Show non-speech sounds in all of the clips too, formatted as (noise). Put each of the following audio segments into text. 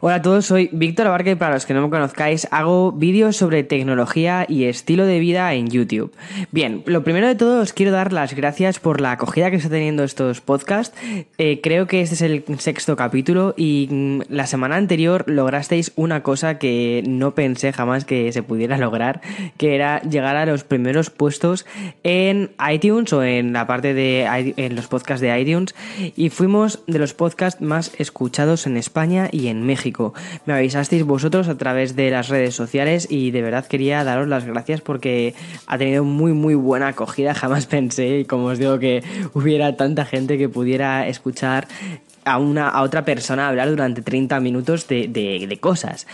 Hola a todos, soy Víctor Abarca y para los que no me conozcáis, hago vídeos sobre tecnología y estilo de vida en YouTube. Bien, lo primero de todo os quiero dar las gracias por la acogida que está teniendo estos podcasts. Eh, creo que este es el sexto capítulo y mm, la semana anterior lograsteis una cosa que no pensé jamás que se pudiera lograr, que era llegar a los primeros puestos en iTunes o en la parte de en los podcasts de iTunes y fuimos de los podcasts más escuchados en España y en México. Me avisasteis vosotros a través de las redes sociales y de verdad quería daros las gracias porque ha tenido muy muy buena acogida. (laughs) Jamás pensé, como os digo, que hubiera tanta gente que pudiera escuchar a, una, a otra persona hablar durante 30 minutos de, de cosas.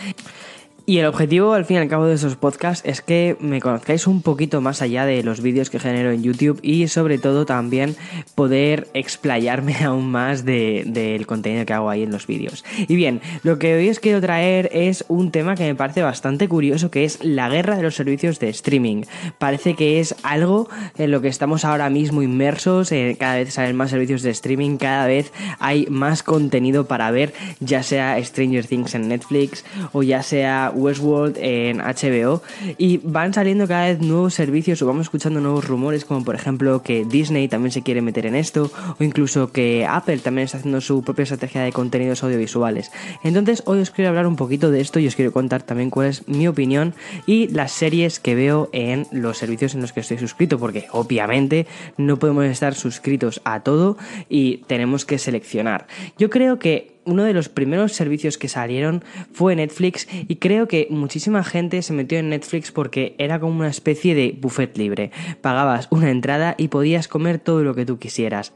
Y el objetivo, al fin y al cabo, de esos podcasts es que me conozcáis un poquito más allá de los vídeos que genero en YouTube y sobre todo también poder explayarme (laughs) aún más del contenido que hago ahí en los vídeos. Y bien, lo que hoy os quiero traer es un tema que me parece bastante curioso, que es la guerra de los servicios de streaming. Parece que es algo en lo que estamos ahora mismo inmersos, eh, cada vez salen más servicios de streaming, cada vez hay más contenido para ver, ya sea Stranger Things en Netflix o ya sea Westworld en HBO y van saliendo cada vez nuevos servicios o vamos escuchando nuevos rumores como por ejemplo que Disney también se quiere meter en esto o incluso que Apple también está haciendo su propia estrategia de contenidos audiovisuales. Entonces hoy os quiero hablar un poquito de esto y os quiero contar también cuál es mi opinión y las series que veo en los servicios en los que estoy suscrito porque obviamente no podemos estar suscritos a todo y tenemos que seleccionar. Yo creo que uno de los primeros servicios que salieron fue Netflix y creo que muchísima gente se metió en Netflix porque era como una especie de buffet libre. Pagabas una entrada y podías comer todo lo que tú quisieras.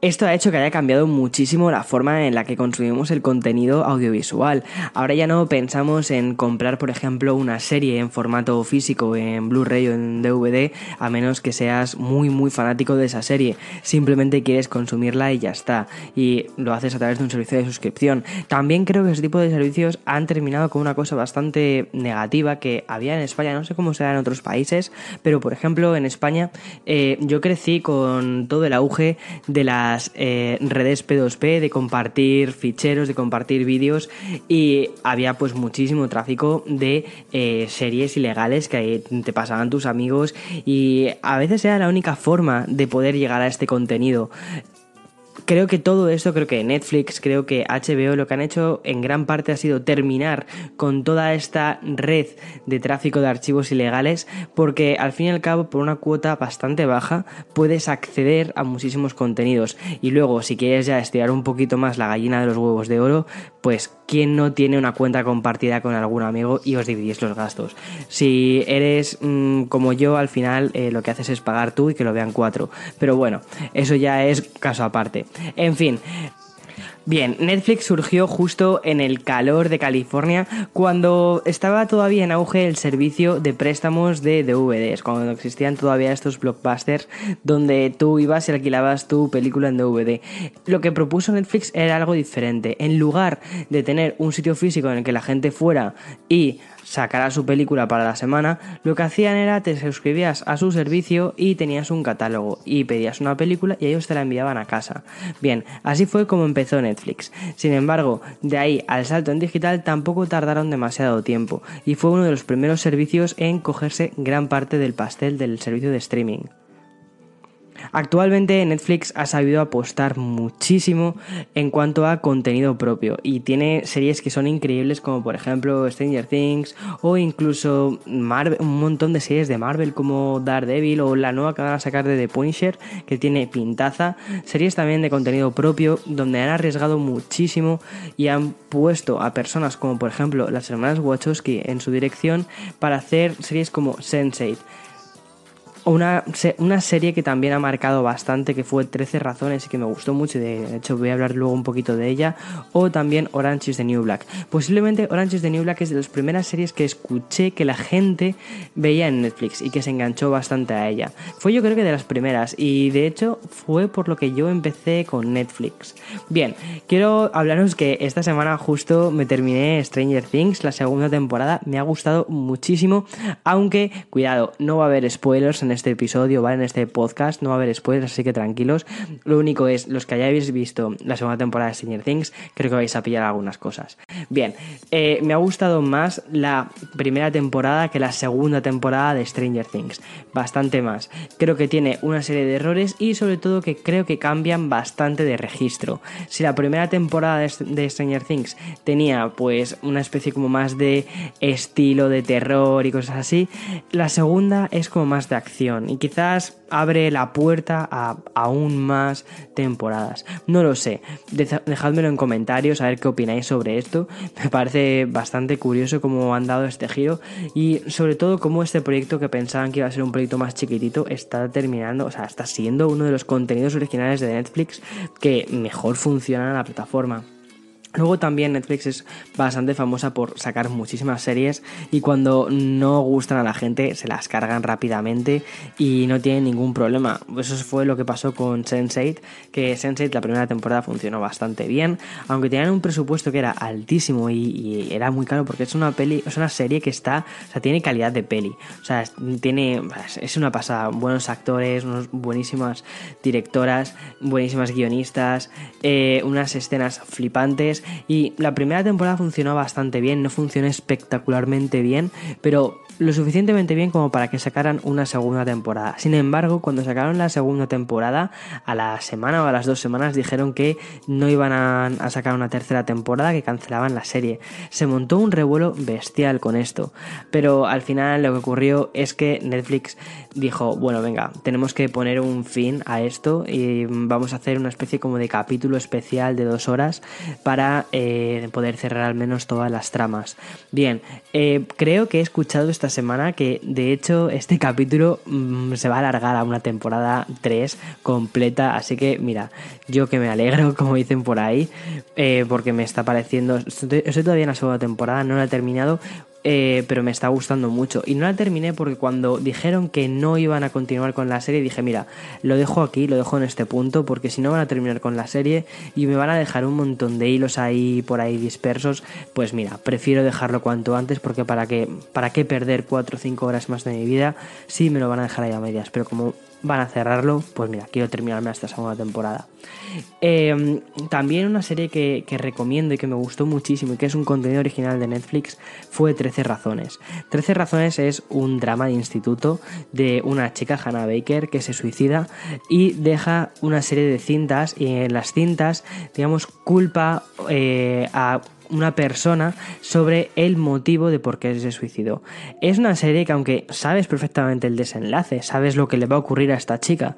Esto ha hecho que haya cambiado muchísimo la forma en la que consumimos el contenido audiovisual. Ahora ya no pensamos en comprar, por ejemplo, una serie en formato físico, en Blu-ray o en DVD, a menos que seas muy muy fanático de esa serie. Simplemente quieres consumirla y ya está. Y lo haces a través de un servicio de suscripción. También creo que ese tipo de servicios han terminado con una cosa bastante negativa que había en España, no sé cómo será en otros países, pero por ejemplo en España eh, yo crecí con todo el auge de la eh, redes P2P, de compartir ficheros, de compartir vídeos y había pues muchísimo tráfico de eh, series ilegales que te pasaban tus amigos y a veces era la única forma de poder llegar a este contenido creo que todo esto, creo que Netflix, creo que HBO lo que han hecho en gran parte ha sido terminar con toda esta red de tráfico de archivos ilegales porque al fin y al cabo por una cuota bastante baja puedes acceder a muchísimos contenidos. Y luego si quieres ya estirar un poquito más la gallina de los huevos de oro pues quién no tiene una cuenta compartida con algún amigo y os dividís los gastos. Si eres mm, como yo, al final eh, lo que haces es pagar tú y que lo vean cuatro. Pero bueno, eso ya es caso aparte. En fin, Bien, Netflix surgió justo en el calor de California cuando estaba todavía en auge el servicio de préstamos de DVDs, cuando existían todavía estos blockbusters donde tú ibas y alquilabas tu película en DVD. Lo que propuso Netflix era algo diferente. En lugar de tener un sitio físico en el que la gente fuera y sacara su película para la semana, lo que hacían era te suscribías a su servicio y tenías un catálogo y pedías una película y ellos te la enviaban a casa. Bien, así fue como empezó Netflix. Sin embargo, de ahí al salto en digital tampoco tardaron demasiado tiempo y fue uno de los primeros servicios en cogerse gran parte del pastel del servicio de streaming. Actualmente Netflix ha sabido apostar muchísimo en cuanto a contenido propio y tiene series que son increíbles como por ejemplo Stranger Things o incluso Marvel, un montón de series de Marvel como Daredevil o la nueva que van a sacar de The Punisher que tiene pintaza, series también de contenido propio donde han arriesgado muchísimo y han puesto a personas como por ejemplo las hermanas Wachowski en su dirección para hacer series como Sense8 una, una, serie que también ha marcado bastante, que fue 13 razones y que me gustó mucho, de hecho voy a hablar luego un poquito de ella, o también Orange is the New Black. Posiblemente Orange is the New Black es de las primeras series que escuché que la gente veía en Netflix y que se enganchó bastante a ella. Fue yo creo que de las primeras y de hecho fue por lo que yo empecé con Netflix. Bien, quiero hablaros que esta semana justo me terminé Stranger Things, la segunda temporada, me ha gustado muchísimo, aunque cuidado, no va a haber spoilers en este episodio, ¿vale? En este podcast, no va a haber spoilers, así que tranquilos. Lo único es, los que hayáis visto la segunda temporada de Stranger Things, creo que vais a pillar algunas cosas. Bien, eh, me ha gustado más la primera temporada que la segunda temporada de Stranger Things, bastante más. Creo que tiene una serie de errores y sobre todo que creo que cambian bastante de registro. Si la primera temporada de Stranger Things tenía pues una especie como más de estilo de terror y cosas así, la segunda es como más de acción y quizás abre la puerta a aún más temporadas. No lo sé, dejádmelo en comentarios a ver qué opináis sobre esto. Me parece bastante curioso cómo han dado este giro y sobre todo cómo este proyecto que pensaban que iba a ser un proyecto más chiquitito está terminando, o sea, está siendo uno de los contenidos originales de Netflix que mejor funciona en la plataforma. Luego también Netflix es bastante famosa por sacar muchísimas series y cuando no gustan a la gente se las cargan rápidamente y no tienen ningún problema. Eso fue lo que pasó con Sense8, que Sense8 la primera temporada funcionó bastante bien, aunque tenían un presupuesto que era altísimo y, era muy caro porque es una peli, es una serie que está, o sea, tiene calidad de peli, o sea, tiene, es una pasada, buenos actores, unas buenísimas directoras, buenísimas guionistas, eh, unas escenas flipantes y la primera temporada funcionó bastante bien, no funcionó espectacularmente bien, pero lo suficientemente bien como para que sacaran una segunda temporada. Sin embargo, cuando sacaron la segunda temporada, a la semana o a las dos semanas dijeron que no iban a, sacar una tercera temporada, que cancelaban la serie. Se montó un revuelo bestial con esto, pero al final lo que ocurrió es que Netflix dijo, bueno, venga, tenemos que poner un fin a esto y vamos a hacer una especie como de capítulo especial de dos horas para eh, poder cerrar al menos todas las tramas. Bien, eh, creo que he escuchado esta semana que de hecho este (laughs) capítulo mm, se va a alargar a una temporada 3 completa, así que mira, yo que me alegro, (laughs) como dicen por ahí, eh, porque me está pareciendo, estoy, estoy todavía en la segunda temporada, no la he terminado, eh, pero me está gustando mucho. Y no la terminé porque cuando dijeron que no iban a continuar con la serie, dije, mira, lo dejo aquí, lo dejo en este punto, porque si no van a terminar con la serie y me van a dejar un montón de hilos ahí por ahí dispersos, pues mira, prefiero dejarlo cuanto antes, porque para qué, para perder 4 o 5 horas más de mi vida si me lo van a dejar ahí a medias. Pero como van a cerrarlo, pues mira, quiero terminarme esta segunda temporada. Em, también una serie que, recomiendo y que me gustó muchísimo y que es un contenido original de Netflix fue 13 razones. 13 razones es un drama de instituto de una chica, Hannah Baker, que se suicida y deja una serie de cintas y en las cintas, digamos, culpa eh, a una persona sobre el motivo de por qué se suicidó. Es una serie que aunque sabes perfectamente el desenlace, sabes lo que le va a ocurrir a esta chica,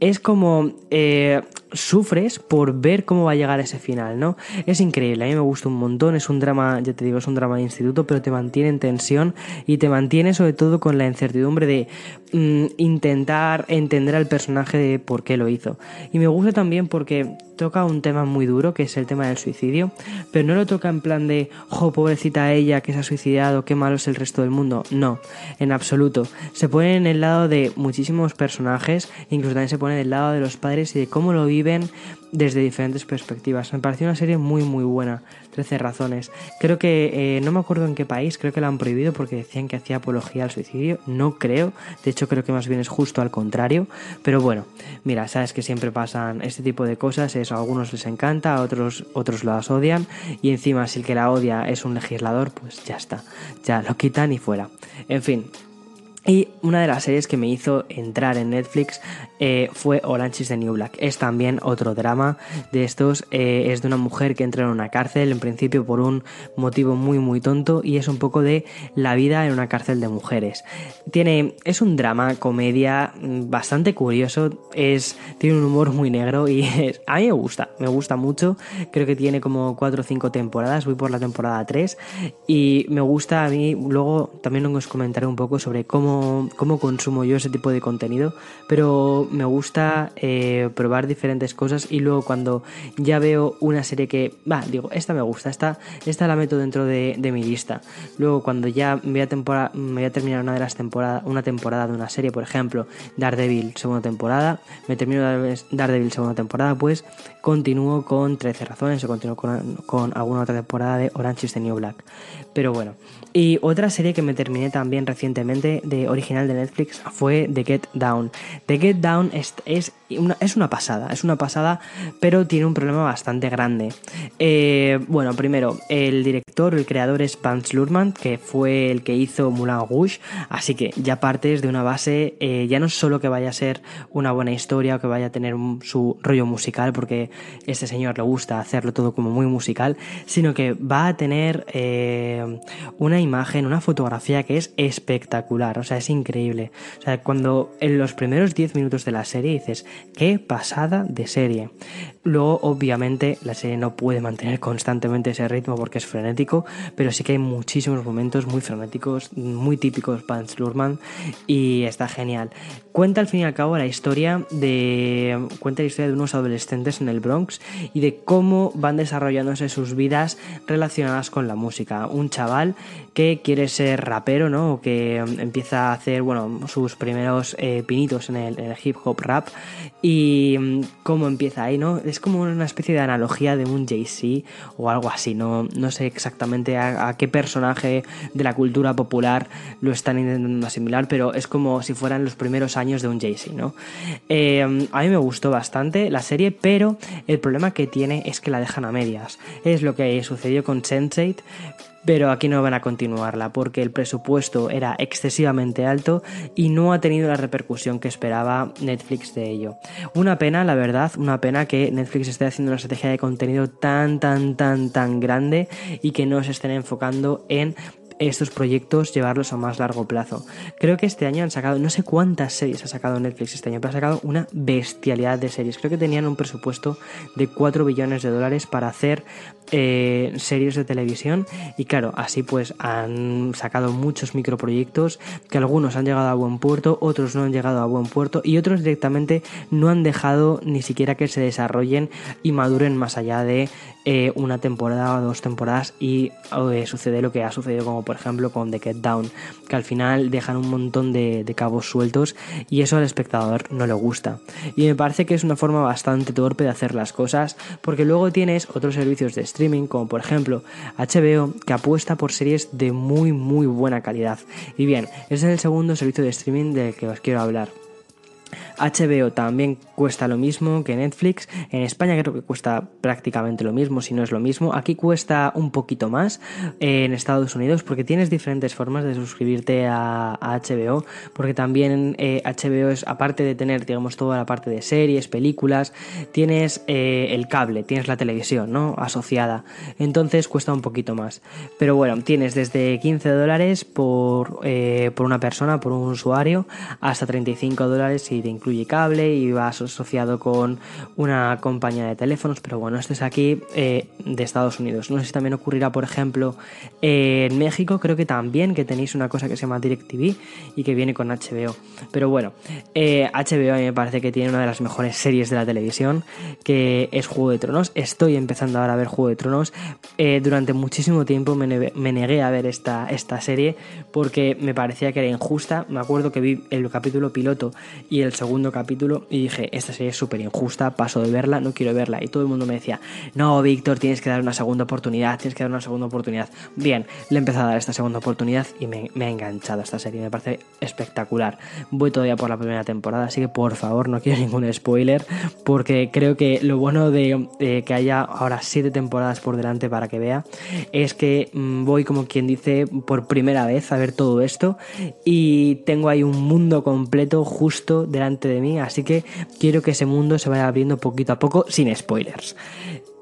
es como eh, sufres por ver cómo va a llegar a ese final, ¿no? Es increíble, a mí me gusta un montón, es un drama, ya te digo, es un drama de instituto, pero te mantiene en tensión y te mantiene sobre todo con la incertidumbre de mm, intentar entender al personaje de por qué lo hizo. Y me gusta también porque toca un tema muy duro, que es el tema del suicidio, pero no lo toca en plan de, oh, pobrecita ella que se ha suicidado, qué malo es el resto del mundo. No, en absoluto. Se pone en el lado de muchísimos personajes, incluso también se pone en el lado de los padres y de cómo lo viven desde diferentes perspectivas. Me pareció una serie muy muy buena, 13 razones. Creo que, eh, no me acuerdo en qué país, creo que la han prohibido porque decían que hacía apología al suicidio. No creo, de hecho creo que más bien es justo al contrario. Pero bueno, mira, sabes que siempre pasan este tipo de cosas, eso a algunos les encanta, a otros, otros las odian. Y encima si el que la odia es un legislador, pues ya está, ya lo quitan y fuera. En fin, y una de las series que me hizo entrar en Netflix eh, fue Orange is the New Black. Es también otro drama de estos. Eh, es de una mujer que entra en una cárcel, en principio por un motivo muy muy tonto, y es un poco de la vida en una cárcel de mujeres. Tiene, es un drama, comedia, mm, bastante curioso. Es, tiene un humor muy negro y (laughs) a mí me gusta, me gusta mucho. Creo que tiene como 4 o 5 temporadas, voy por la temporada 3. Y me gusta a mí, luego también os comentaré un poco sobre cómo cómo, consumo yo ese tipo de contenido, pero me gusta eh, probar diferentes cosas y luego cuando ya veo una serie que, va, digo, esta me gusta, esta, esta la meto dentro de, mi lista. Luego cuando ya me voy, a terminar una de las temporadas, una temporada de una serie, por ejemplo, Daredevil segunda temporada, me termino Daredevil segunda temporada, pues continúo con 13 razones o continúo con, con alguna otra temporada de Orange is the New Black. Pero bueno, y otra serie que me terminé también recientemente de original de Netflix fue The Get Down. The Get Down es, es, una, es una pasada, es una pasada, pero tiene un problema bastante grande. Eh, bueno, primero, el director, el creador es Vance Lurman, que fue el que hizo Moulin Rouge, así que ya partes de una base, eh, ya no solo que vaya a ser una buena historia o que vaya a tener su rollo musical, porque este señor le gusta hacerlo todo como muy musical, sino que va a tener eh, una imagen, una fotografía que es espectacular, o sea, es increíble. O sea, cuando en los primeros 10 minutos de la serie dices, qué pasada de serie. Luego, obviamente, la serie no puede mantener constantemente ese ritmo porque es frenético, pero sí que hay muchísimos momentos muy frenéticos, muy típicos para Lurman y está genial. Cuenta al fin y al cabo la historia de cuenta la historia de unos adolescentes en el Bronx y de cómo van desarrollándose sus vidas relacionadas con la música. Un chaval que quiere ser rapero, ¿no? O que empieza hacer, bueno, sus primeros eh, pinitos en el, hip hop rap y mm, cómo empieza ahí, ¿no? Es como una especie de analogía de un Jay-Z o algo así, no, no sé exactamente a, qué personaje de la cultura popular lo están intentando asimilar, pero es como si fueran los primeros años de un Jay-Z, ¿no? Eh, a mí me gustó bastante la serie, pero el problema que tiene es que la dejan a medias. Es lo que sucedió con Sense8, pero aquí no van a continuarla porque el presupuesto era excesivamente alto y no ha tenido la repercusión que esperaba Netflix de ello. Una pena, la verdad, una pena que Netflix esté haciendo una estrategia de contenido tan, tan, tan, tan grande y que no se estén enfocando en estos proyectos llevarlos a más largo plazo. Creo que este año han sacado, no sé cuántas series ha sacado Netflix este año, pero ha sacado una bestialidad de series. Creo que tenían un presupuesto de 4 billones de dólares para hacer eh, series de televisión y claro, así pues han sacado muchos microproyectos que algunos han llegado a buen puerto, otros no han llegado a buen puerto y otros directamente no han dejado ni siquiera que se desarrollen y maduren más allá de eh, una temporada o dos temporadas y eh, sucede lo que ha sucedido como por ejemplo con The Get Down que al final dejan un montón de, de cabos sueltos y eso al espectador no le gusta. Y me parece que es una forma bastante torpe de hacer las cosas porque luego tienes otros servicios de streaming como por ejemplo HBO que apuesta por series de muy muy buena calidad. Y bien ese es el segundo servicio de streaming del que os quiero hablar HBO también cuesta lo mismo que Netflix. En España creo que cuesta prácticamente lo mismo, si no es lo mismo. Aquí cuesta un poquito más en Estados Unidos porque tienes diferentes formas de suscribirte a, HBO. Porque también HBO eh, es, aparte de tener, digamos, toda la parte de series, películas, tienes eh, el cable, tienes la televisión, ¿no? Asociada. Entonces cuesta un poquito más. Pero bueno, tienes desde 15 dólares por, eh, por una persona, por un usuario, hasta 35 dólares si te cable y vas asociado con una compañía de teléfonos, pero bueno, este es aquí eh, de Estados Unidos. No sé si también ocurrirá, por ejemplo, en México, creo que también, que tenéis una cosa que se llama DirecTV y que viene con HBO. Pero bueno, eh, HBO a mí me parece que tiene una de las mejores series de la televisión, que es Juego de Tronos. Estoy empezando ahora a ver Juego de Tronos. Eh, durante muchísimo tiempo me, me, negué a ver esta, esta serie porque me parecía que era injusta. Me acuerdo que vi el capítulo piloto y el segundo capítulo y dije, esta serie es súper injusta, paso de verla, no quiero verla. Y todo el mundo me decía, no, Víctor, tienes que dar una segunda oportunidad, tienes que dar una segunda oportunidad. Bien, le he empezado a dar esta segunda oportunidad y me, ha enganchado esta serie, me parece espectacular. Voy todavía por la primera temporada, así que por favor no quiero (laughs) ningún spoiler, porque creo que lo bueno de, que haya ahora siete temporadas por delante para que vea, es que mm, voy como quien dice por primera vez a ver todo esto y tengo ahí un mundo completo justo delante de mí, así que quiero que ese mundo se vaya abriendo poquito a poco sin spoilers.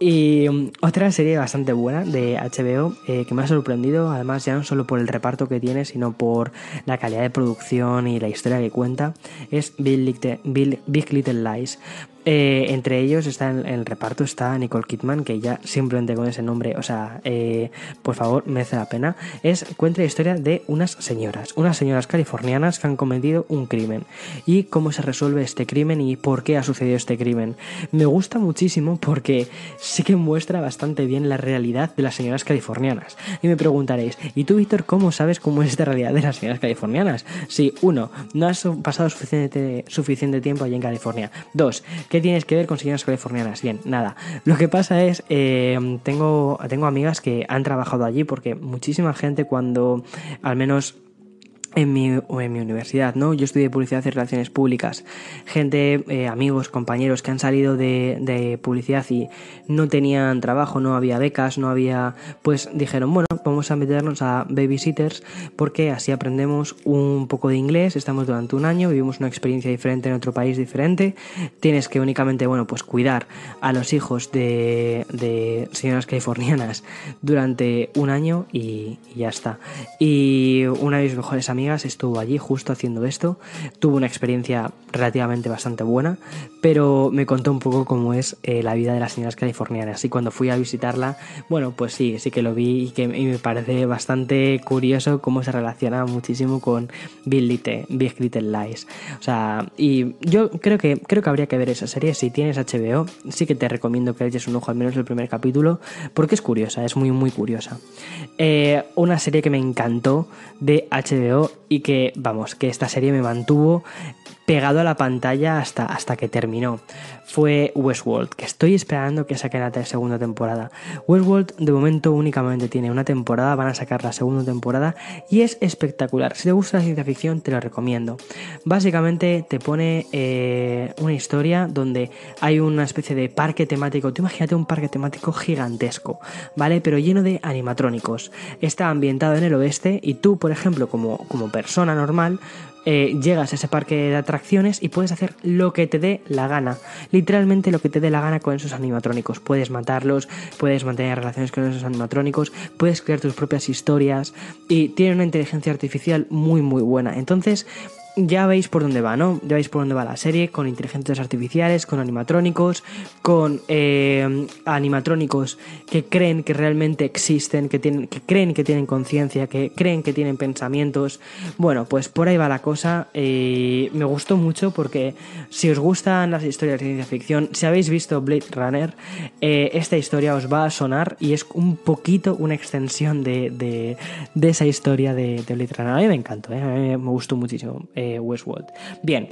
Y mm, otra serie bastante buena de HBO eh, que me ha sorprendido, además ya no solo por el reparto que tiene, sino por la calidad de producción y la historia que cuenta, es Big Little Lies. Eh, entre ellos está en, el reparto está Nicole Kidman, que ya simplemente con ese nombre, o sea, eh, por favor, merece la pena. Es cuenta la historia de unas señoras, unas señoras californianas que han cometido un crimen y cómo se resuelve este crimen y por qué ha sucedido este crimen. Me gusta muchísimo porque sí que muestra bastante bien la realidad de las señoras californianas. Y me preguntaréis, ¿y tú, Víctor, cómo sabes cómo es esta realidad de las señoras californianas? Si, uno, no has pasado suficiente, suficiente tiempo allí en California. Dos, ¿Qué tienes que ver con señoras californianas? Bien, nada. Lo que pasa es, eh, tengo, tengo amigas que han trabajado allí porque muchísima gente cuando al menos en mi, en mi universidad, ¿no? Yo estudié publicidad y relaciones públicas. Gente, eh, amigos, compañeros que han salido de, de, publicidad y no tenían trabajo, no había becas, no había... Pues dijeron, bueno, vamos a meternos a babysitters porque así aprendemos un poco de inglés, estamos durante un año, vivimos una experiencia diferente en otro país diferente, tienes que únicamente, bueno, pues cuidar a los hijos de, de señoras californianas durante un año y, y ya está. Y una de mis mejores amigas estuvo allí justo haciendo esto, tuvo una experiencia relativamente bastante buena, pero me contó un poco cómo es eh, la vida de las señoras californianas y cuando fui a visitarla, bueno, pues sí, sí que lo vi y que me parece bastante curioso cómo se relaciona muchísimo con Big Little, Big Little Lies. O sea, y yo creo que creo que habría que ver esa serie si tienes HBO, sí que te recomiendo que le eches un ojo al menos el primer capítulo porque es curiosa, es muy muy curiosa. Eh, una serie que me encantó de HBO y que, vamos, que esta serie me mantuvo pegado a la pantalla hasta, hasta que terminó. Fue Westworld, que estoy esperando que saquen la segunda temporada. Westworld de momento únicamente tiene una temporada, van a sacar la segunda temporada y es espectacular. Si te gusta la ciencia ficción, te lo recomiendo. Básicamente te pone eh, una historia donde hay una especie de parque temático. Tú imagínate un parque temático gigantesco, ¿vale? Pero lleno de animatrónicos. Está ambientado en el oeste y tú, por ejemplo, como, como persona normal, eh, llegas a ese parque de atracciones y puedes hacer lo que te dé la gana. Literalmente lo que te dé la gana con esos animatrónicos. Puedes matarlos, puedes mantener relaciones con esos animatrónicos, puedes crear tus propias historias y tiene una inteligencia artificial muy muy buena. Entonces ya veis por dónde va, ¿no? Ya veis por dónde va la serie, con inteligencias artificiales, con animatrónicos, con eh, animatrónicos que creen que realmente existen, que, tienen, que creen que tienen conciencia, que creen que tienen pensamientos. Bueno, pues por ahí va la cosa. y me gustó mucho porque si os gustan las historias de ciencia ficción, si habéis visto Blade Runner, eh, esta historia os va a sonar y es un poquito una extensión de, de, de esa historia de, de, Blade Runner. A mí me encantó, ¿eh? me gustó muchísimo. Eh, Westworld. Bien,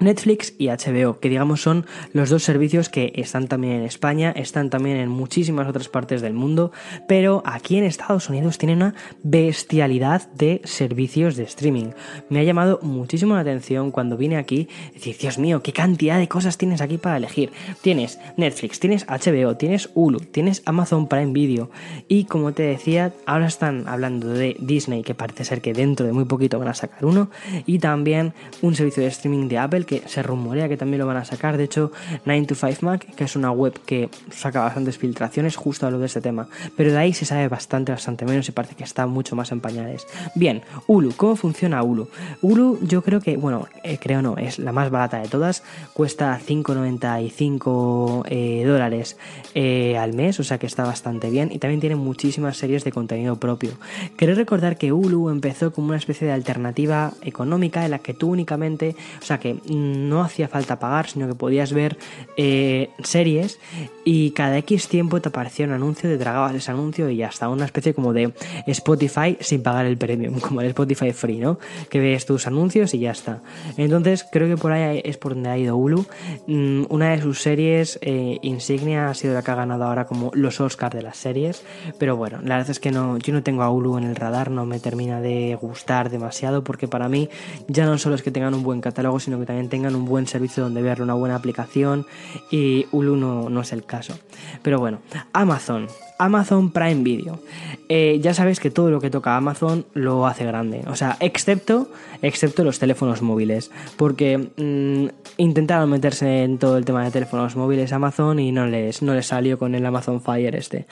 Netflix y HBO, que digamos son los dos servicios que están también en España, están también en muchísimas otras partes del mundo, pero aquí en Estados Unidos tienen una bestialidad de servicios de streaming. Me ha llamado muchísimo la atención cuando vine aquí, decir, Dios mío, qué cantidad de cosas tienes aquí para elegir. Tienes Netflix, tienes HBO, tienes Hulu, tienes Amazon Prime Video y como te decía, ahora están hablando de Disney, que parece ser que dentro de muy poquito van a sacar uno, y también un servicio de streaming de Apple que se rumorea que también lo van a sacar. De hecho, 9 to 5 Mac, que es una web que saca bastantes filtraciones, justo a lo de este tema. Pero de ahí se sabe bastante, bastante menos y parece que está mucho más en pañales. Bien, Hulu, ¿cómo funciona Hulu? Hulu, yo creo que, bueno, eh, creo no, es la más barata de todas. Cuesta 5,95 eh, dólares eh, al mes, o sea que está bastante bien. Y también tiene muchísimas series de contenido propio. Quiero recordar que Hulu empezó como una especie de alternativa económica en la que tú únicamente, o sea que no hacía falta pagar, sino que podías ver eh, series y cada X tiempo te aparecía un anuncio, te tragabas ese anuncio y hasta una especie como de Spotify sin pagar el premium, (laughs) como el Spotify Free, ¿no? Que ves tus anuncios y ya está. Entonces creo que por ahí es por donde ha ido Hulu. Mm, una de sus series eh, insignia ha sido la que ha ganado ahora como los Oscars de las series, pero bueno, la verdad es que no, yo no tengo a Hulu en el radar, no me termina de gustar demasiado porque para mí ya no solo es que tengan un buen catálogo, sino que también tengan un buen servicio donde verlo, una buena aplicación y Hulu no, no es el caso. Pero bueno, Amazon. Amazon Prime Video. Eh, ya sabes que todo lo que toca Amazon lo hace grande. O sea, excepto, excepto los teléfonos móviles. Porque mmm, intentaron meterse en todo el tema de teléfonos móviles Amazon y no les, no les salió con el Amazon Fire este.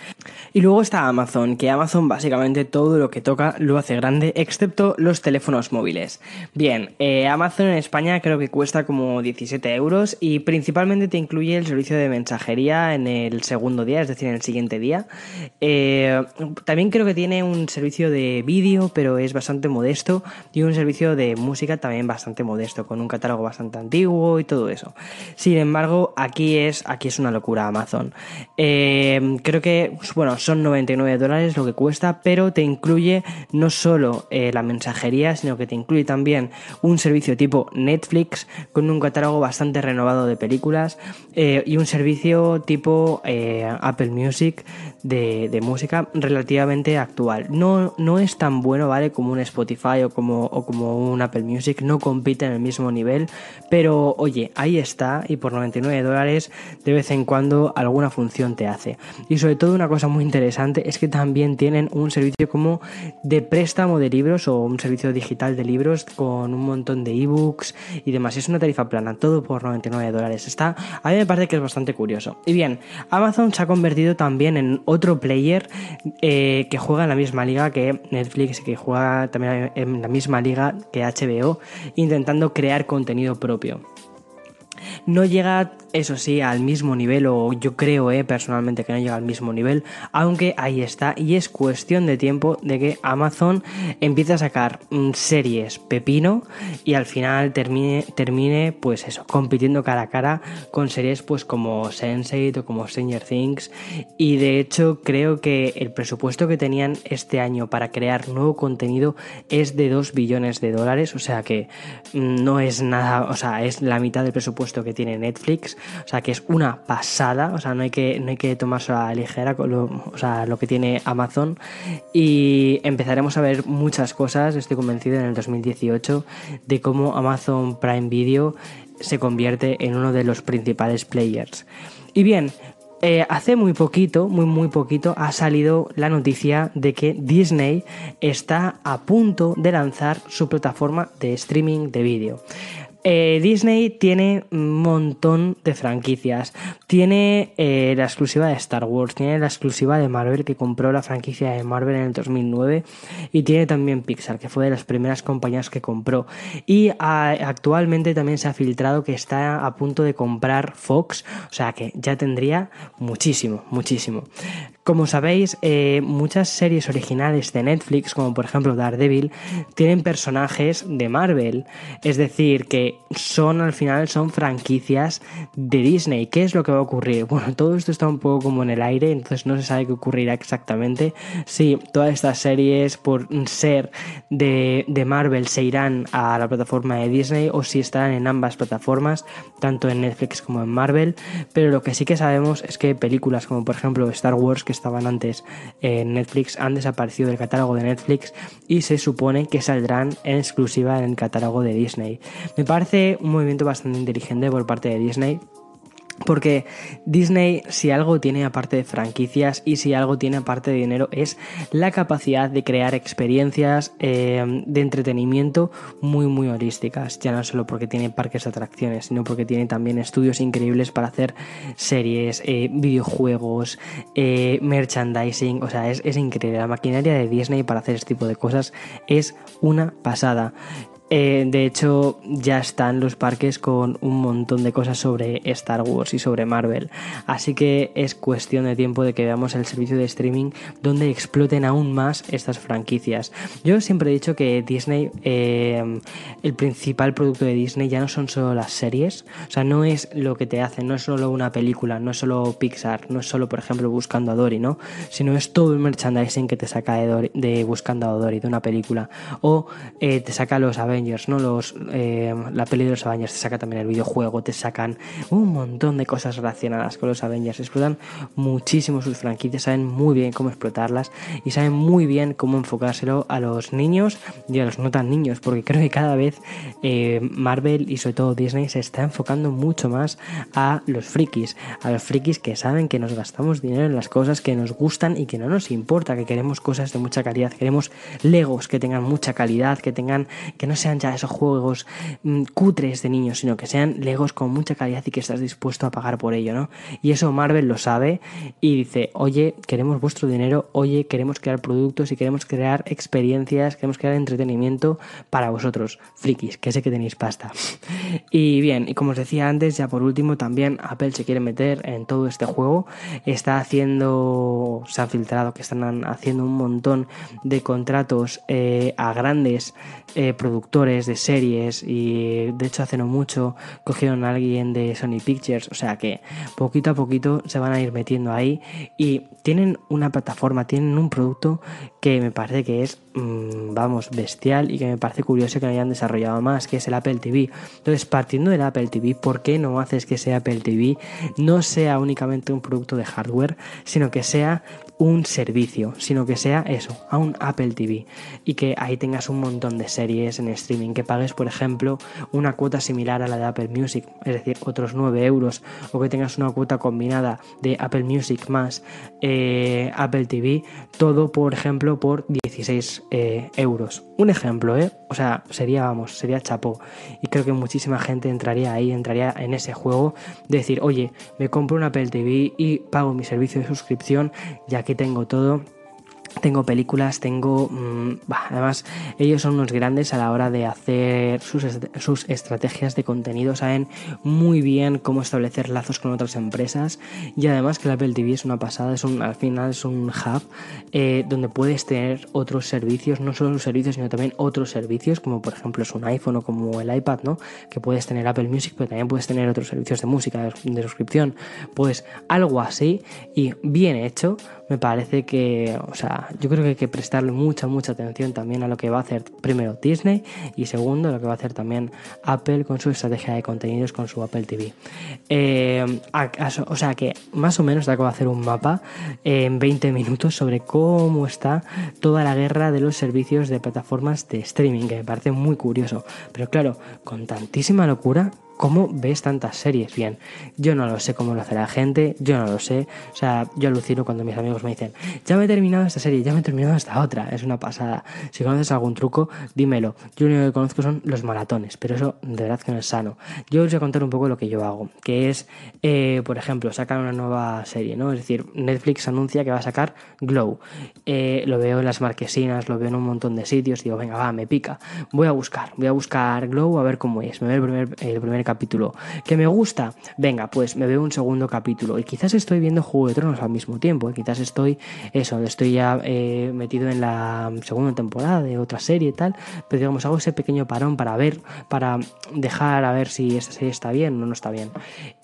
Y luego está Amazon, que Amazon básicamente todo lo que toca lo hace grande, excepto los teléfonos móviles. Bien, eh, Amazon en España creo que cuesta como 17 euros y principalmente te incluye el servicio de mensajería en el segundo día, es decir, en el siguiente día. Eh, también creo que tiene un servicio de vídeo, pero es bastante modesto, y un servicio de música también bastante modesto, con un catálogo bastante antiguo y todo eso. Sin embargo, aquí es, aquí es una locura Amazon. Eh, creo que, bueno, son 99 dólares lo que cuesta, pero te incluye no solo eh, la mensajería, sino que te incluye también un servicio tipo Netflix, con un catálogo bastante renovado de películas, y un servicio tipo Apple Music de, música relativamente actual. No, no es tan bueno, ¿vale? Como un Spotify o como, o como un Apple Music, no compite en el mismo nivel, pero oye, ahí está y por 99 dólares de vez en cuando alguna función te hace. Y sobre todo una cosa muy interesante es que también tienen un servicio como de préstamo de libros o un servicio digital de libros con un montón de ebooks y demás. Es una tarifa plana, todo por 99 dólares. Está, a mí me parece que es bastante curioso. Y bien, Amazon se ha convertido también en otro player eh, que juega en la misma liga que Netflix, que juega también en la misma liga que HBO, intentando crear contenido propio. No llega eso sí, al mismo nivel, o yo creo eh, personalmente que no llega al mismo nivel, aunque ahí está, y es cuestión de tiempo de que Amazon empiece a sacar mm, series pepino y al final termine, termine pues eso, compitiendo cara a cara con series pues como Sense8 o como Stranger Things, y de hecho creo que el presupuesto que tenían este año para crear nuevo contenido es de 2 billones de dólares, o sea que mm, no es nada, o sea, es la mitad del presupuesto que tiene Netflix, o sea que es una pasada, o sea, no hay que, no hay que tomarse a ligera con lo, o sea, lo que tiene Amazon y empezaremos a ver muchas cosas, estoy convencido en el 2018, de cómo Amazon Prime Video se convierte en uno de los principales players. Y bien, eh, hace muy poquito, muy muy poquito, ha salido la noticia de que Disney está a punto de lanzar su plataforma de streaming de vídeo. Eh, Disney tiene un montón de franquicias. Tiene eh, la exclusiva de Star Wars, tiene la exclusiva de Marvel que compró la franquicia de Marvel en el 2009 y tiene también Pixar que fue de las primeras compañías que compró. Y ah, actualmente también se ha filtrado que está a punto de comprar Fox, o sea que ya tendría muchísimo, muchísimo. Como sabéis, eh, muchas series originales de Netflix, como por ejemplo Daredevil, tienen personajes de Marvel. Es decir, que son al final son franquicias de Disney. ¿Qué es lo que va a ocurrir? (laughs) Bueno, todo esto está un poco como en el aire, entonces no se sabe qué ocurrirá exactamente. Si todas estas series, por ser de, de Marvel, se irán a la plataforma de Disney o si estarán en ambas plataformas, tanto en Netflix como en Marvel. Pero lo que sí que sabemos es que películas como por ejemplo Star Wars, que estaban antes en Netflix han desaparecido del catálogo de Netflix y se supone que saldrán en exclusiva en el catálogo de Disney. Me parece un movimiento bastante inteligente por parte de Disney porque Disney, si algo tiene aparte de franquicias y si algo tiene aparte de dinero, es la capacidad de crear experiencias eh, de entretenimiento muy, muy holísticas. Ya no solo porque tiene parques de atracciones, sino porque tiene también estudios increíbles para hacer series, eh, videojuegos, eh, merchandising. O sea, es, es increíble. La maquinaria de Disney para hacer este tipo de cosas es una pasada. Eh, de hecho, ya están los parques con un montón de cosas sobre Star Wars y sobre Marvel. Así que es cuestión de tiempo de que veamos el servicio de streaming donde exploten aún más estas franquicias. Yo siempre he dicho que Disney, eh, el principal producto de Disney ya no son solo las series. O sea, no es lo que te hacen, no es solo una película, no es solo Pixar, no es solo, por ejemplo, Buscando a Dory, ¿no? Sino es todo el merchandising que te saca de, Buscando a Dory, de una película. O eh, te saca los Avengers ¿no? Los, eh, la peli de los Avengers te saca también el videojuego, te sacan un montón de cosas relacionadas con los Avengers. Explotan muchísimo sus franquicias, saben muy bien cómo explotarlas y saben muy bien cómo enfocárselo a los niños y a los no tan niños, porque creo que cada vez eh, Marvel y sobre todo Disney se está enfocando mucho más a los frikis, a los frikis que saben que nos gastamos dinero en las cosas que nos gustan y que no nos importa, que queremos cosas de mucha calidad, queremos Legos que tengan mucha calidad, que tengan que no sean ya esos juegos mm, cutres de niños, sino que sean Legos con mucha calidad y que estás dispuesto a pagar por ello, ¿no? Y eso Marvel lo sabe y dice, oye, queremos vuestro dinero, oye, queremos crear productos y queremos crear experiencias, queremos crear entretenimiento para vosotros, frikis, que sé que tenéis pasta. (laughs) y bien, y como os decía antes, ya por último, también Apple se quiere meter en todo este juego, está haciendo, se han filtrado que están haciendo un montón de contratos eh, a grandes eh, productores de series y de hecho hace no mucho cogieron a alguien de Sony Pictures, o sea que poquito a poquito se van a ir metiendo ahí y tienen una plataforma, tienen un producto que me parece que es, mm, vamos, bestial y que me parece curioso que no hayan desarrollado más, que es el Apple TV. Entonces, partiendo del Apple TV, ¿por qué no haces que ese Apple TV no sea únicamente un producto de hardware, sino que sea un servicio, sino que sea eso, a un Apple TV y que ahí tengas un montón de series en streaming, que pagues, por ejemplo, una cuota similar a la de Apple Music, es decir, otros 9 euros, o que tengas una cuota combinada de Apple Music más eh, Apple TV, todo, por ejemplo, por 16 eh, euros. Un ejemplo, ¿eh? O sea, sería, vamos, sería chapo. Y creo que muchísima gente entraría ahí, entraría en ese juego de decir, oye, me compro un Apple TV y pago mi servicio de suscripción y tengo todo. Tengo películas, tengo... Mm, además, ellos son unos grandes a la hora de hacer sus, sus, estrategias de contenido, saben muy bien cómo establecer lazos con otras empresas. Y además que la Apple TV es una pasada, es un, al final es un hub eh, donde puedes tener otros servicios, no solo servicios, sino también otros servicios, como por ejemplo es un iPhone o como el iPad, ¿no? Que puedes tener Apple Music, pero también puedes tener otros servicios de música, de suscripción, pues algo así y bien hecho me parece que, o sea, yo creo que hay que prestarle mucha, mucha atención también a lo que va a hacer primero Disney y segundo lo que va a hacer también Apple con su estrategia de contenidos con su Apple TV. Eh, o sea que más o menos te acabo de hacer un mapa en 20 minutos sobre cómo está toda la guerra de los servicios de plataformas de streaming, que me parece muy curioso. Pero claro, con tantísima locura, ¿Cómo ves tantas series? Bien, yo no lo sé cómo lo hace la gente, yo no lo sé. O sea, yo alucino cuando mis amigos me dicen, ya me he terminado esta serie, ya me he terminado esta otra. Es una pasada. Si conoces algún truco, dímelo. Yo lo único que conozco son los maratones, pero eso de verdad que no es sano. Yo os voy a contar un poco lo que yo hago, que es, eh, por ejemplo, sacar una nueva serie, ¿no? Es decir, Netflix anuncia que va a sacar Glow. Eh, lo veo en las marquesinas, lo veo en un montón de sitios, digo, venga, va, me pica. Voy a buscar, voy a buscar Glow a ver cómo es. Me veo el primer, el primer capítulo. ¿Que me gusta? Venga, pues me veo un segundo capítulo. Y quizás estoy viendo Juego de Tronos al mismo tiempo. ¿eh? Quizás estoy, eso, estoy ya eh, metido en la segunda temporada de otra serie y tal. Pero digamos, hago ese pequeño parón para ver, para dejar a ver si esta serie está bien o no está bien.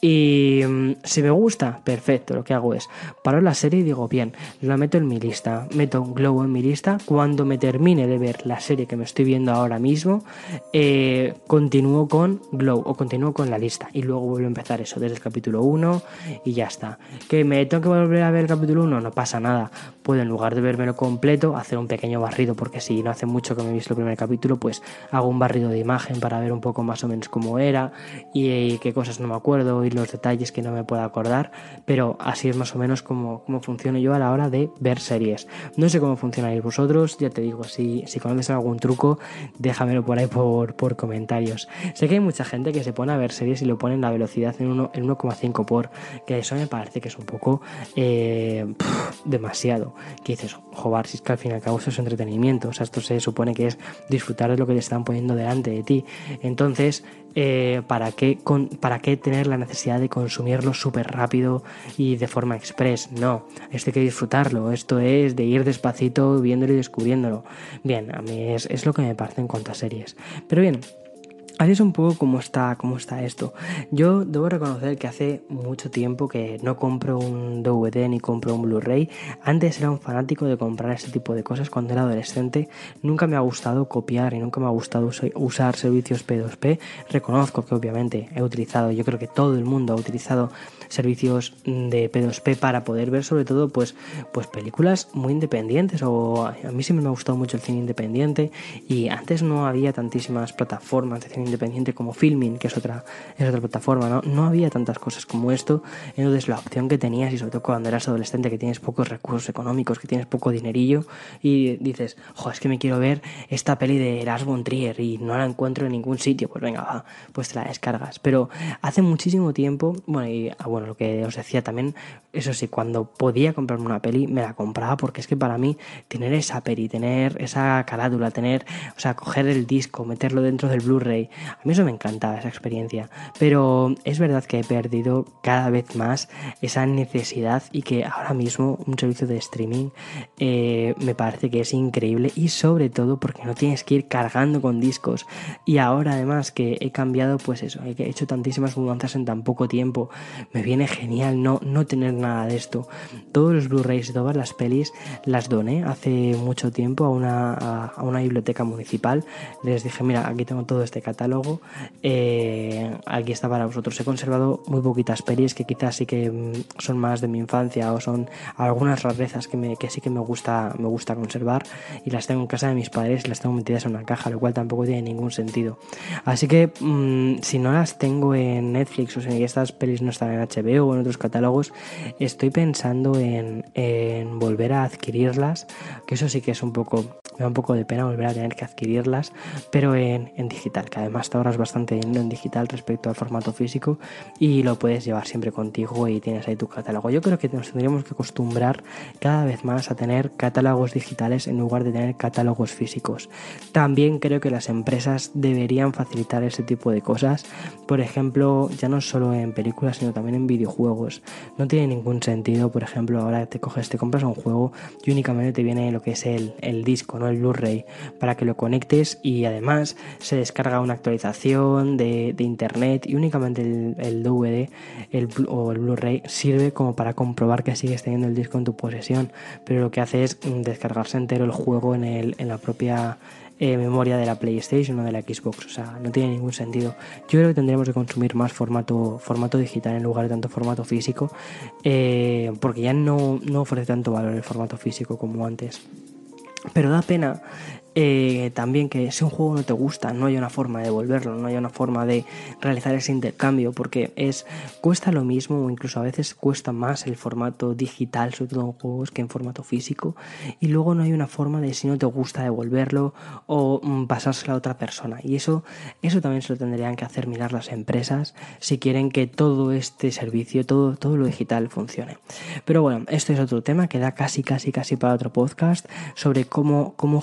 Y mm, si me gusta, perfecto. Lo que hago es paro la serie y digo, bien, la meto en mi lista. Meto un globo en mi lista. Cuando me termine de ver la serie que me estoy viendo ahora mismo, eh, continúo con Glow o continúo con la lista y luego vuelvo a empezar eso desde el capítulo 1 y ya está. ¿Que me tengo que volver a ver el capítulo 1? No pasa nada. Puedo en lugar de vermelo completo hacer un pequeño barrido porque si no hace mucho que me he visto el primer capítulo pues hago un barrido de imagen para ver un poco más o menos cómo era y, qué cosas no me acuerdo y los detalles que no me puedo acordar pero así es más o menos como, como funciono yo a la hora de ver series. No sé cómo funcionáis vosotros, ya te digo, si, si conoces algún truco déjamelo por ahí por, por comentarios. Sé que hay mucha gente que se pone a ver series y lo ponen la velocidad en 1,5 por, que eso me parece que es un poco eh, demasiado. Que dices, joder, si es que al fin y al cabo eso es entretenimiento, o sea, esto se supone que es disfrutar de lo que te están poniendo delante de ti. Entonces, eh, ¿para, qué ¿para qué tener la necesidad de consumirlo súper rápido y de forma express? No, esto hay que disfrutarlo, esto es de ir despacito viéndolo y descubriéndolo. Bien, a mí es, es lo que me parece en cuanto a series. Pero bien, Así es un poco cómo está, cómo está esto. Yo debo reconocer que hace mucho tiempo que no compro un DVD ni compro un Blu-ray. Antes era un fanático de comprar este tipo de cosas cuando era adolescente. Nunca me ha gustado copiar y nunca me ha gustado usar servicios P2P. Reconozco que obviamente he utilizado, yo creo que todo el mundo ha utilizado servicios de P2P para poder ver sobre todo pues, pues películas muy independientes o a mí siempre me ha gustado mucho el cine independiente y antes no había tantísimas plataformas de cine independiente como Filming, que es otra, es otra plataforma, ¿no? No había tantas cosas como esto, entonces la opción que tenías y sobre todo cuando eras adolescente que tienes pocos recursos económicos, que tienes poco dinerillo y dices, jo, es que me quiero ver esta peli de Lars von Trier y no la encuentro en ningún sitio, pues venga, va, pues te la descargas. Pero hace muchísimo tiempo, bueno, y ah, lo que os decía también, eso sí, cuando podía comprarme una peli, me la compraba porque es que para mí tener esa peli, tener esa carátula, tener, o sea, coger el disco, meterlo dentro del Blu-ray, a mí eso me encantaba, esa experiencia. Pero es verdad que he perdido cada vez más esa necesidad y que ahora mismo un servicio de streaming eh, me parece que es increíble y sobre todo porque no tienes que ir cargando con discos. Y ahora además que he cambiado, pues eso, he hecho tantísimas mudanzas en tan poco tiempo, me viene genial no, no tener nada de esto. Todos los Blu-rays y todas las pelis las doné hace mucho tiempo a una, a, una biblioteca municipal. Les dije, mira, aquí tengo todo este catálogo eh, aquí está para vosotros. He conservado muy poquitas pelis que quizás sí que mm, son más de mi infancia o son algunas rarezas que, me, que sí que me gusta, me gusta conservar y las tengo en casa de mis padres y las tengo metidas en una caja, lo cual tampoco tiene ningún sentido. Así que mm, si no las tengo en Netflix o si estas pelis no están en HBO o en otros catálogos, estoy pensando en, en volver a adquirirlas, que eso sí que es un poco, me da un poco de pena volver a tener que adquirirlas, pero en, en digital, que además te ahorras bastante dinero en digital respecto al formato físico y lo puedes llevar siempre contigo y tienes ahí tu catálogo. Yo creo que nos tendríamos que acostumbrar cada vez más a tener catálogos digitales en lugar de tener catálogos físicos. También creo que las empresas deberían facilitar ese tipo de cosas, por ejemplo, ya no solo en películas, sino también en videojuegos. No tiene ningún sentido, por ejemplo, ahora te coges, te compras un juego y únicamente te viene lo que es el, el disco, no el Blu-ray, para que lo conectes y además se descarga una actualización de, internet y únicamente el, DVD el, o el Blu-ray sirve como para comprobar que sigues teniendo el disco en tu posesión, pero lo que hace es descargarse entero el juego en, el, en la propia eh, memoria de la PlayStation o de la Xbox. O sea, no tiene ningún sentido. Yo creo que tendríamos que consumir más formato, formato digital en lugar de tanto formato físico, eh, porque ya no, no ofrece tanto valor el formato físico como antes. Pero da pena eh, también que si un juego no te gusta, no hay una forma de devolverlo, no hay una forma de realizar ese intercambio, porque es cuesta lo mismo o incluso a veces cuesta más el formato digital, sobre todo en juegos, que en formato físico, y luego no hay una forma de si no te gusta devolverlo o mm, pasárselo a otra persona. Y eso, eso también se lo tendrían que hacer mirar las empresas si quieren que todo este servicio, todo, todo lo digital funcione. Pero bueno, esto es otro tema que da casi, casi, casi para otro podcast sobre cómo, cómo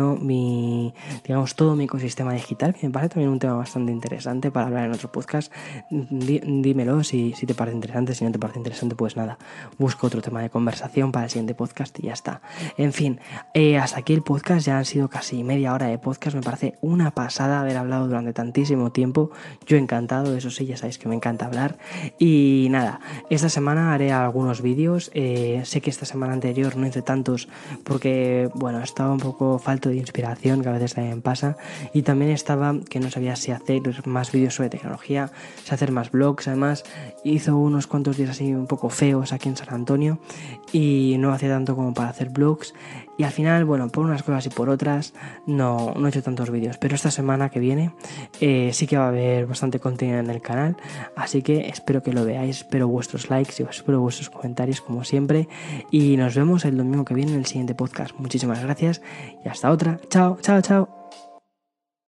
mi, digamos, todo mi ecosistema digital, que me parece también un tema bastante interesante para hablar en otro podcast. dímelo si, te parece interesante, si no te parece interesante, pues nada, busco otro tema de conversación para el siguiente podcast y ya está. En fin, eh, hasta aquí el podcast, ya han sido casi media hora de podcast, me parece una pasada haber hablado durante tantísimo tiempo, yo encantado, eso sí, ya sabéis que me encanta hablar. Y nada, esta semana haré algunos vídeos, eh, sé que esta semana anterior no hice tantos porque, bueno, estaba un poco falto de inspiración que a veces también pasa. Y también estaba que no sabía si hacer más vídeos sobre tecnología, si hacer más blogs, además. Hizo unos cuantos días así un poco feos aquí en San Antonio y no hacía tanto como para hacer blogs y al final, bueno, por unas cosas y por otras no, no he hecho tantos vídeos, pero esta semana que viene eh, sí que va a haber bastante contenido en el canal, así que espero que lo veáis, espero vuestros likes y espero vuestros comentarios como siempre y nos vemos el domingo que viene en el siguiente podcast. Muchísimas gracias y hasta otra. Chao, chao, chao.